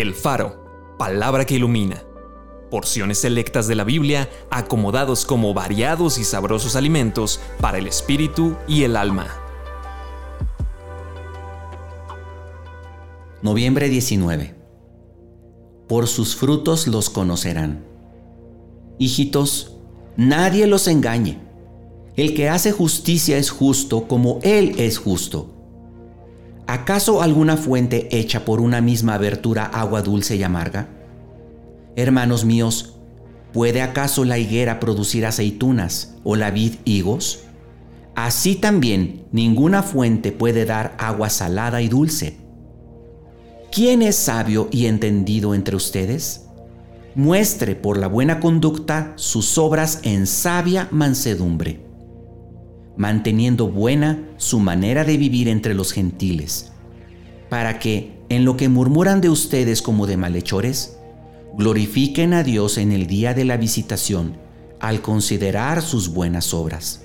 El Faro, palabra que ilumina. Porciones selectas de la Biblia acomodados como variados y sabrosos alimentos para el espíritu y el alma. Noviembre 19. Por sus frutos los conocerán. Hijitos, nadie los engañe. El que hace justicia es justo como Él es justo. ¿Acaso alguna fuente hecha por una misma abertura agua dulce y amarga? Hermanos míos, ¿puede acaso la higuera producir aceitunas o la vid higos? Así también ninguna fuente puede dar agua salada y dulce. ¿Quién es sabio y entendido entre ustedes? Muestre por la buena conducta sus obras en sabia mansedumbre manteniendo buena su manera de vivir entre los gentiles, para que, en lo que murmuran de ustedes como de malhechores, glorifiquen a Dios en el día de la visitación al considerar sus buenas obras.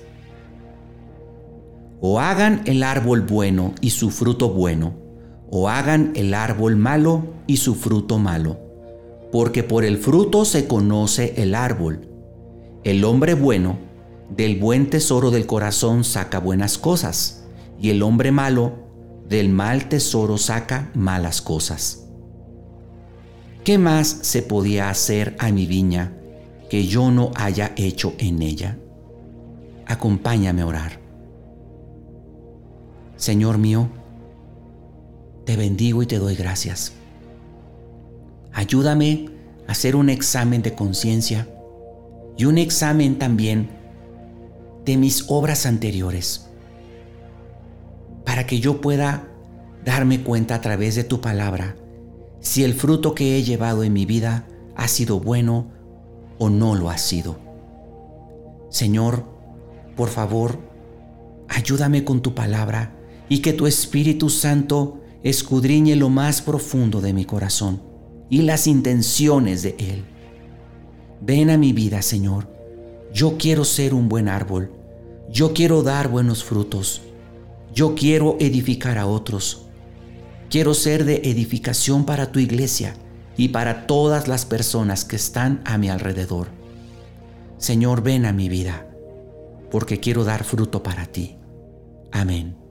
O hagan el árbol bueno y su fruto bueno, o hagan el árbol malo y su fruto malo, porque por el fruto se conoce el árbol. El hombre bueno del buen tesoro del corazón saca buenas cosas, y el hombre malo del mal tesoro saca malas cosas. ¿Qué más se podía hacer a mi viña que yo no haya hecho en ella? Acompáñame a orar. Señor mío, te bendigo y te doy gracias. Ayúdame a hacer un examen de conciencia y un examen también de mis obras anteriores, para que yo pueda darme cuenta a través de tu palabra si el fruto que he llevado en mi vida ha sido bueno o no lo ha sido. Señor, por favor, ayúdame con tu palabra y que tu Espíritu Santo escudriñe lo más profundo de mi corazón y las intenciones de Él. Ven a mi vida, Señor. Yo quiero ser un buen árbol yo quiero dar buenos frutos. Yo quiero edificar a otros. Quiero ser de edificación para tu iglesia y para todas las personas que están a mi alrededor. Señor, ven a mi vida, porque quiero dar fruto para ti. Amén.